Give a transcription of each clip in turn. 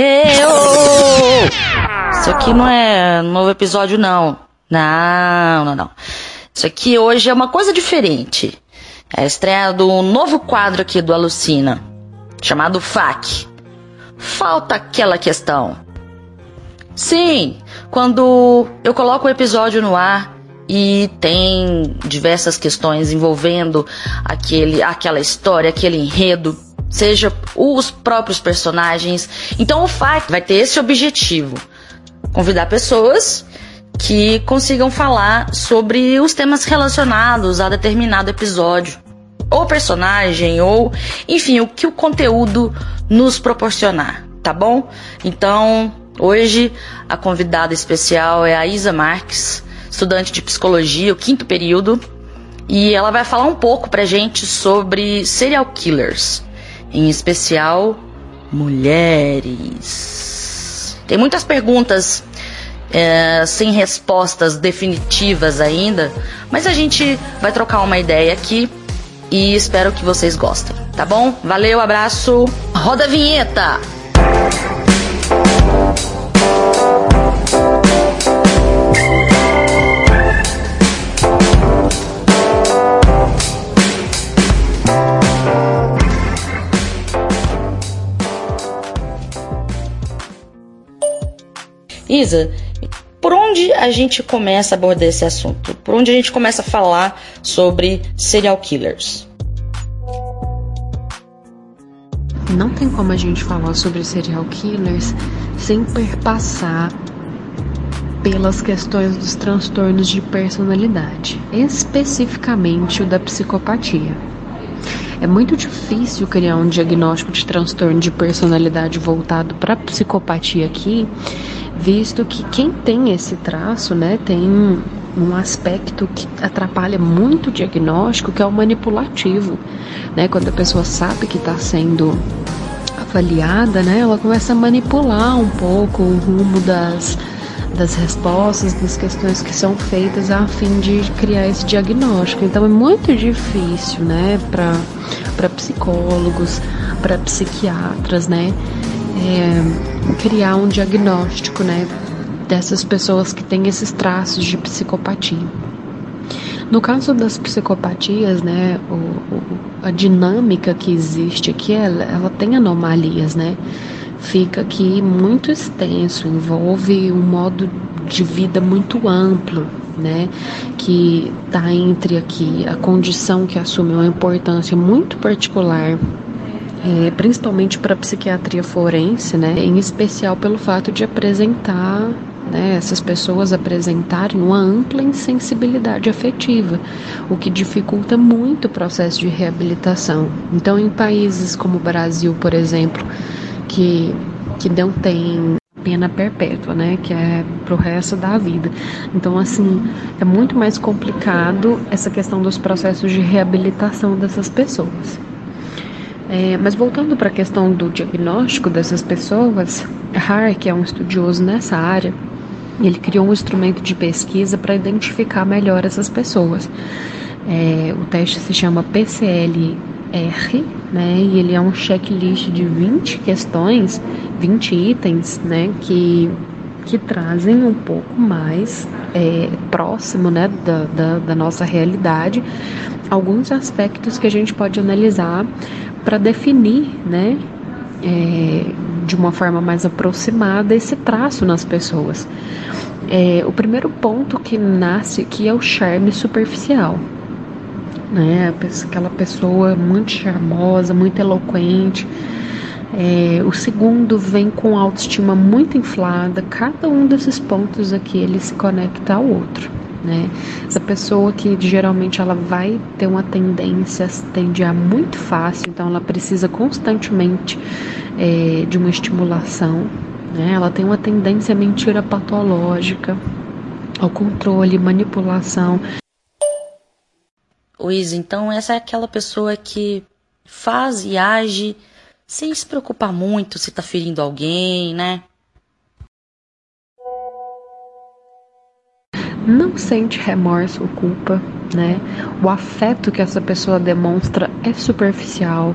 Eu! Isso aqui não é novo episódio, não. Não, não, não. Isso aqui hoje é uma coisa diferente. É a estreia do novo quadro aqui do Alucina, chamado FAQ. Falta aquela questão. Sim, quando eu coloco o episódio no ar e tem diversas questões envolvendo aquele, aquela história, aquele enredo, seja os próprios personagens. Então o FAQ vai ter esse objetivo: convidar pessoas que consigam falar sobre os temas relacionados a determinado episódio, ou personagem, ou enfim, o que o conteúdo nos proporcionar, tá bom? Então, hoje a convidada especial é a Isa Marques, estudante de psicologia, o quinto período, e ela vai falar um pouco pra gente sobre serial killers em especial mulheres. Tem muitas perguntas é, sem respostas definitivas ainda, mas a gente vai trocar uma ideia aqui e espero que vocês gostem, tá bom? Valeu, abraço, roda a vinheta! Isa, por onde a gente começa a abordar esse assunto? Por onde a gente começa a falar sobre serial killers? Não tem como a gente falar sobre serial killers sem perpassar pelas questões dos transtornos de personalidade, especificamente o da psicopatia. É muito difícil criar um diagnóstico de transtorno de personalidade voltado para psicopatia aqui, visto que quem tem esse traço, né, tem um aspecto que atrapalha muito o diagnóstico, que é o manipulativo, né? Quando a pessoa sabe que está sendo avaliada, né, ela começa a manipular um pouco o rumo das das respostas, das questões que são feitas a fim de criar esse diagnóstico. Então é muito difícil, né, para psicólogos, para psiquiatras, né, é, criar um diagnóstico, né, dessas pessoas que têm esses traços de psicopatia. No caso das psicopatias, né, o, o, a dinâmica que existe aqui, ela, ela tem anomalias, né? Fica aqui muito extenso, envolve um modo de vida muito amplo, né? Que está entre aqui a condição que assume uma importância muito particular é, principalmente para a psiquiatria forense, né, em especial pelo fato de apresentar né, essas pessoas apresentarem uma ampla insensibilidade afetiva, o que dificulta muito o processo de reabilitação. Então, em países como o Brasil, por exemplo, que, que não tem pena perpétua, né, que é pro resto da vida. Então, assim, é muito mais complicado essa questão dos processos de reabilitação dessas pessoas. É, mas voltando para a questão do diagnóstico dessas pessoas, Har, que é um estudioso nessa área, ele criou um instrumento de pesquisa para identificar melhor essas pessoas. É, o teste se chama PCLR, né, e ele é um checklist de 20 questões, 20 itens, né, que, que trazem um pouco mais é, próximo né, da, da, da nossa realidade alguns aspectos que a gente pode analisar para definir, né, é, de uma forma mais aproximada esse traço nas pessoas. É, o primeiro ponto que nasce aqui é o charme superficial, né? Aquela pessoa muito charmosa, muito eloquente. É, o segundo vem com autoestima muito inflada. Cada um desses pontos aqui ele se conecta ao outro né? Essa pessoa que geralmente ela vai ter uma tendência a se tendiar muito fácil, então ela precisa constantemente é, de uma estimulação, né? Ela tem uma tendência à mentira patológica, ao controle, manipulação. Luiz, então essa é aquela pessoa que faz e age sem se preocupar muito se tá ferindo alguém, né? não sente remorso ou culpa, né? O afeto que essa pessoa demonstra é superficial.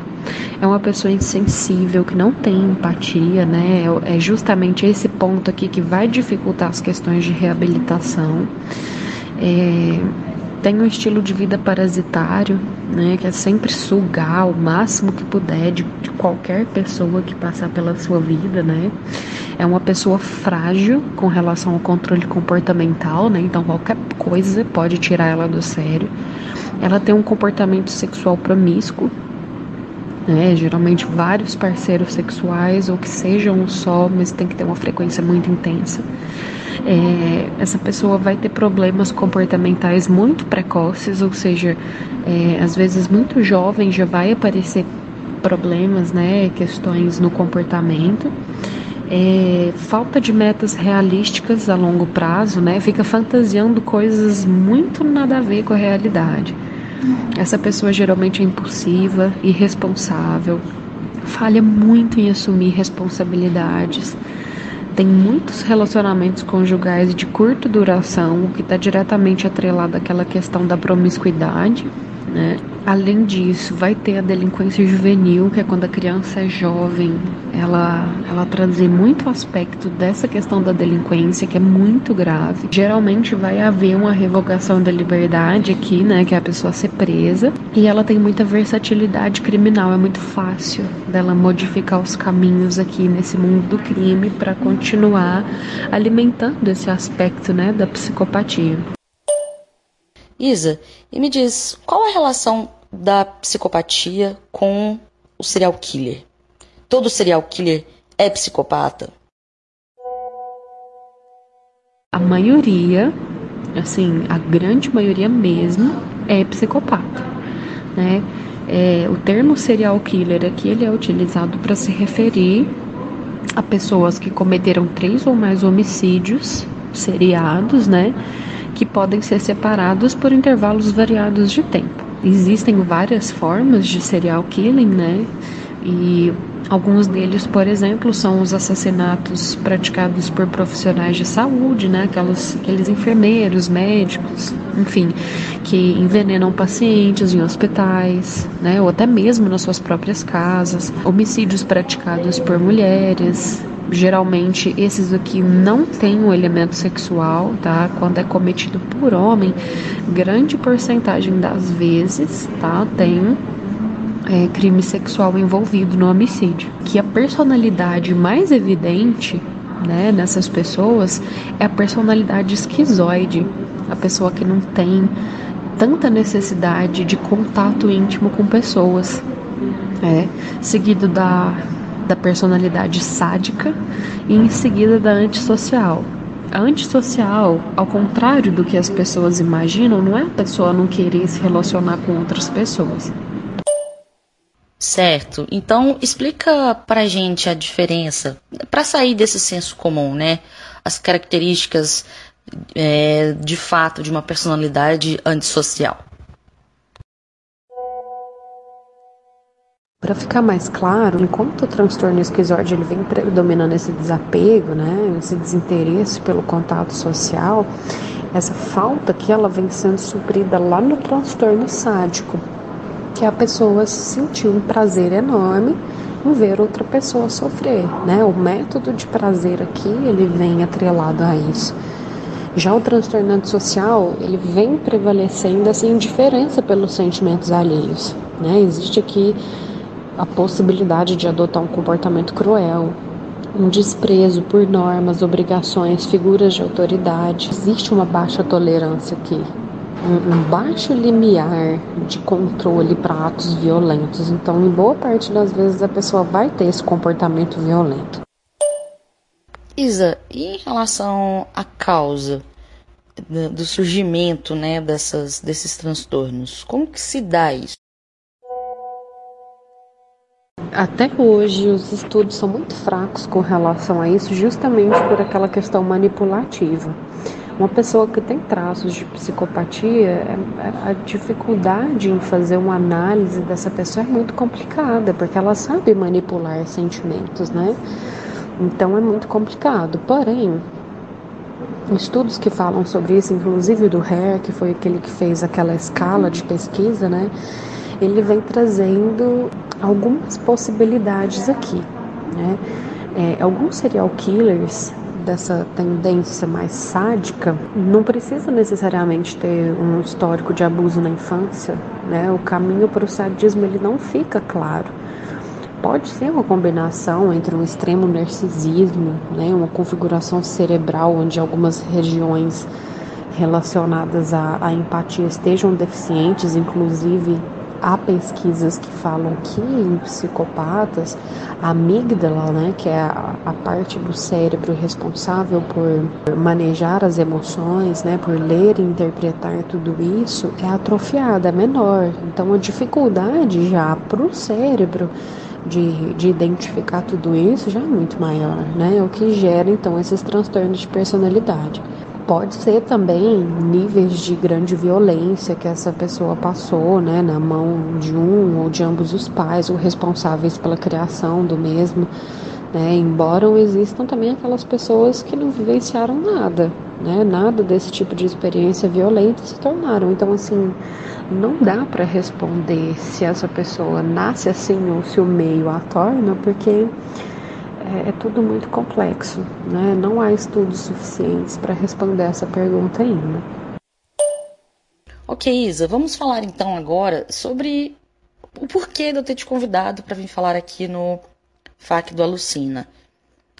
É uma pessoa insensível que não tem empatia, né? É justamente esse ponto aqui que vai dificultar as questões de reabilitação. É, tem um estilo de vida parasitário, né, que é sempre sugar o máximo que puder de, de, qualquer pessoa que passar pela sua vida, né? É uma pessoa frágil com relação ao controle comportamental, né? Então qualquer coisa pode tirar ela do sério. Ela tem um comportamento sexual promíscuo, né? Geralmente vários parceiros sexuais ou que sejam um só, mas tem que ter uma frequência muito intensa é, essa pessoa vai ter problemas comportamentais muito precoces, ou seja, é, às vezes muito jovem já vai aparecer problemas, né, questões no comportamento. É, falta de metas realísticas a longo prazo, né? Fica fantasiando coisas muito nada a ver com a realidade. Essa pessoa geralmente é impulsiva, irresponsável, falha muito em assumir responsabilidades tem muitos relacionamentos conjugais de curta duração, o que está diretamente atrelado àquela questão da promiscuidade, né? Além disso, vai ter a delinquência juvenil, que é quando a criança é jovem, ela, ela traduzir muito aspecto dessa questão da delinquência, que é muito grave. Geralmente vai haver uma revogação da liberdade aqui, né, que é a pessoa ser presa, e ela tem muita versatilidade criminal, é muito fácil dela modificar os caminhos aqui nesse mundo do crime para continuar alimentando esse aspecto, né, da psicopatia. Isa, e me diz, qual a relação da psicopatia com o serial killer? Todo serial killer é psicopata? A maioria, assim, a grande maioria mesmo, é psicopata, né? É, o termo serial killer aqui ele é utilizado para se referir a pessoas que cometeram três ou mais homicídios seriados, né? Que podem ser separados por intervalos variados de tempo. Existem várias formas de serial killing, né? E alguns deles, por exemplo, são os assassinatos praticados por profissionais de saúde, né? Aquelas, aqueles enfermeiros, médicos, enfim, que envenenam pacientes em hospitais, né? Ou até mesmo nas suas próprias casas. Homicídios praticados por mulheres, Geralmente esses aqui não têm um elemento sexual, tá? Quando é cometido por homem, grande porcentagem das vezes, tá? Tem é, crime sexual envolvido no homicídio. Que a personalidade mais evidente né, nessas pessoas é a personalidade esquizoide, a pessoa que não tem tanta necessidade de contato íntimo com pessoas. É, seguido da da personalidade sádica e em seguida da antissocial. A antissocial, ao contrário do que as pessoas imaginam, não é a pessoa não querer se relacionar com outras pessoas. Certo. Então explica pra gente a diferença, para sair desse senso comum, né? As características é, de fato de uma personalidade antissocial. Para ficar mais claro, enquanto o transtorno esquizoide ele vem predominando esse desapego, né, esse desinteresse pelo contato social, essa falta que ela vem sendo suprida lá no transtorno sádico, que a pessoa sentiu um prazer enorme em ver outra pessoa sofrer, né? O método de prazer aqui ele vem atrelado a isso. Já o transtorno antissocial, ele vem prevalecendo essa indiferença pelos sentimentos alheios, né? Existe aqui a possibilidade de adotar um comportamento cruel, um desprezo por normas, obrigações, figuras de autoridade. Existe uma baixa tolerância aqui, um, baixo limiar de controle para atos violentos. Então, em boa parte das vezes, a pessoa vai ter esse comportamento violento. Isa, e em relação à causa do surgimento né, dessas, desses transtornos, como que se dá isso? Até hoje, os estudos são muito fracos com relação a isso, justamente por aquela questão manipulativa. Uma pessoa que tem traços de psicopatia, é, é, a dificuldade em fazer uma análise dessa pessoa é muito complicada, porque ela sabe manipular sentimentos, né? Então é muito complicado. Porém, estudos que falam sobre isso, inclusive do Hare, que foi aquele que fez aquela escala de pesquisa, né? Ele vem trazendo algumas possibilidades aqui, né? É, alguns serial killers dessa tendência mais sádica não precisa necessariamente ter um histórico de abuso na infância, né? O caminho para o sadismo ele não fica claro. Pode ser uma combinação entre um extremo narcisismo, né, uma configuração cerebral onde algumas regiões relacionadas à, à empatia estejam deficientes, inclusive há pesquisas que falam que em psicopatas, a amígdala, né, que é a, a, parte do cérebro responsável por manejar as emoções, né, por ler e interpretar tudo isso, é atrofiada, é menor. Então a dificuldade já para o cérebro de, de identificar tudo isso já é muito maior, né? O que gera então esses transtornos de personalidade. Pode ser também níveis de grande violência que essa pessoa passou, né, na mão de um ou de ambos os pais, ou responsáveis pela criação do mesmo, né? Embora existam também aquelas pessoas que não vivenciaram nada, né? Nada desse tipo de experiência violenta se tornaram. Então, assim, não dá para responder se essa pessoa nasce assim ou se o meio a torna, porque é, é tudo muito complexo, né? Não há estudos suficientes para responder essa pergunta ainda. Ok, Isa, vamos falar então agora sobre o porquê de eu ter te convidado para vir falar aqui no FAC do Alucina.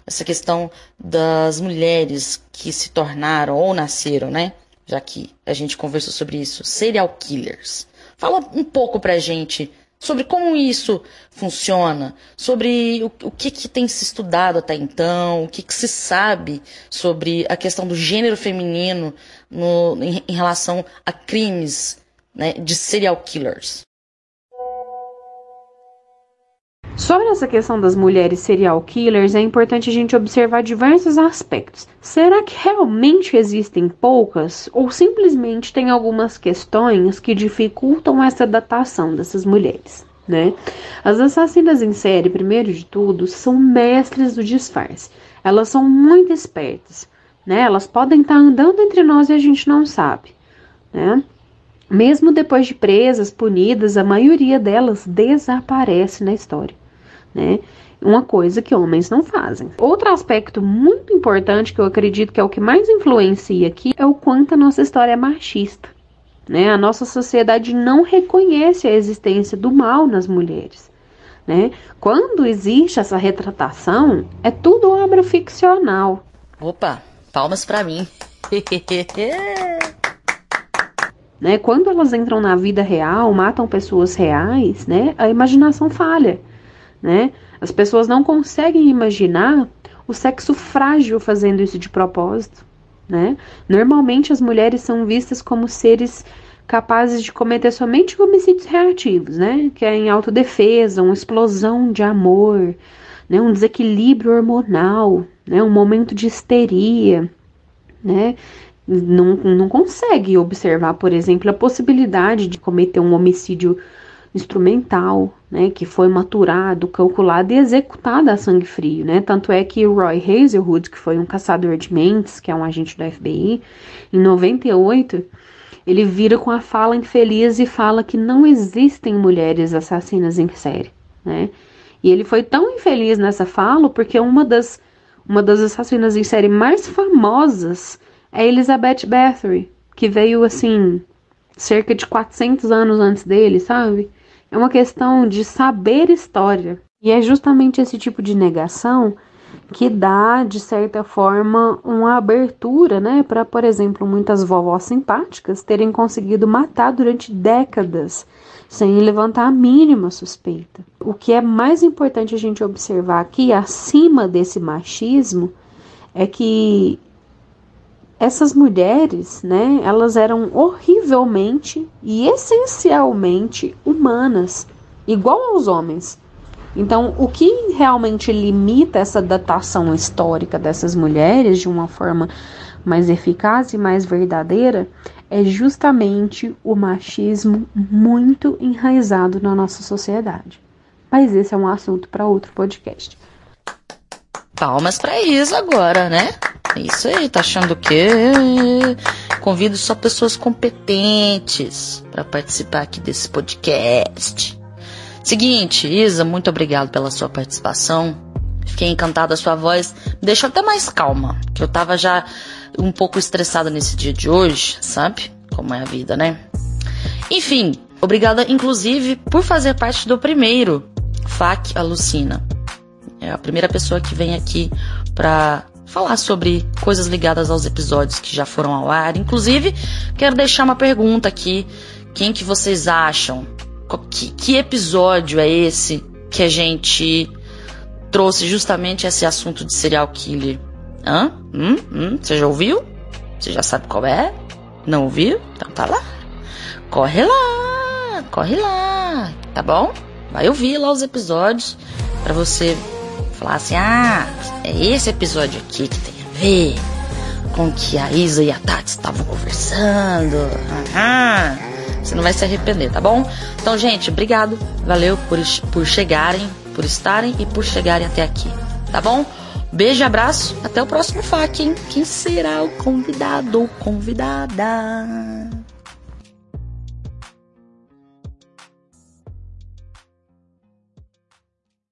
Essa questão das mulheres que se tornaram ou nasceram, né? Já que a gente conversou sobre isso, serial killers. Fala um pouco pra gente sobre como isso funciona, sobre o, o que, que, tem se estudado até então, o que, que, se sabe sobre a questão do gênero feminino no, em, em, relação a crimes né, de serial killers. Sobre essa questão das mulheres serial killers, é importante a gente observar diversos aspectos. Será que realmente existem poucas ou simplesmente tem algumas questões que dificultam essa datação dessas mulheres? Né? As assassinas em série, primeiro de tudo, são mestres do disfarce. Elas são muito espertas, né? Elas podem estar andando entre nós e a gente não sabe, né? Mesmo depois de presas, punidas, a maioria delas desaparece na história né? Uma coisa que homens não fazem. Outro aspecto muito importante que eu acredito que é o que mais influencia aqui é o quanto a nossa história é machista. Né? A nossa sociedade não reconhece a existência do mal nas mulheres. Né? Quando existe essa retratação, é tudo obra ficcional. Opa, palmas para mim. né? Quando elas entram na vida real, matam pessoas reais, né? A imaginação falha né? As pessoas não conseguem imaginar o sexo frágil fazendo isso de propósito, né? Normalmente as mulheres são vistas como seres capazes de cometer somente homicídios reativos, né? Que é em autodefesa, uma explosão de amor, né? Um desequilíbrio hormonal, né? Um momento de histeria, né? Não, não consegue observar, por exemplo, a possibilidade de cometer um homicídio instrumental, né, que foi maturado, calculado e executado a sangue frio, né? Tanto é que Roy Hazelwood, que foi um caçador de mentes, que é um agente do FBI, em 98, ele vira com a fala infeliz e fala que não existem mulheres assassinas em série, né? E ele foi tão infeliz nessa fala porque uma das uma das assassinas em série mais famosas é Elizabeth Bathory, que veio assim cerca de 400 anos antes dele, sabe? É uma questão de saber história. E é justamente esse tipo de negação que dá, de certa forma, uma abertura, né, para, por exemplo, muitas vovós simpáticas terem conseguido matar durante décadas sem levantar a mínima suspeita. O que é mais importante a gente observar aqui, acima desse machismo, é que essas mulheres, né, elas eram horrivelmente e essencialmente humanas, igual aos homens. Então, o que realmente limita essa datação histórica dessas mulheres de uma forma mais eficaz e mais verdadeira é justamente o machismo muito enraizado na nossa sociedade. Mas esse é um assunto para outro podcast. Palmas para isso agora, né? Isso aí, tá achando o quê? Convido só pessoas competentes para participar aqui desse podcast. Seguinte, Isa, muito obrigado pela sua participação. Fiquei encantada da sua voz. Me deixou até mais calma, que eu tava já um pouco estressada nesse dia de hoje, sabe? Como é a vida, né? Enfim, obrigada inclusive por fazer parte do primeiro FAC Alucina. É a primeira pessoa que vem aqui pra falar sobre coisas ligadas aos episódios que já foram ao ar. Inclusive, quero deixar uma pergunta aqui. Quem que vocês acham? Que, que episódio é esse que a gente trouxe justamente esse assunto de serial killer? Hã? Hum? Hum? Você já ouviu? Você já sabe qual é? Não ouviu? Então tá lá. Corre lá, corre lá, tá bom? Vai ouvir lá os episódios para você falar assim: ah, é esse episódio aqui que tem a ver com que a Isa e a Tati estavam conversando. Aham. Você não vai se arrepender, tá bom? Então, gente, obrigado. Valeu por, por chegarem, por estarem e por chegarem até aqui, tá bom? Beijo abraço. Até o próximo FAQ, hein? Quem será o convidado ou convidada?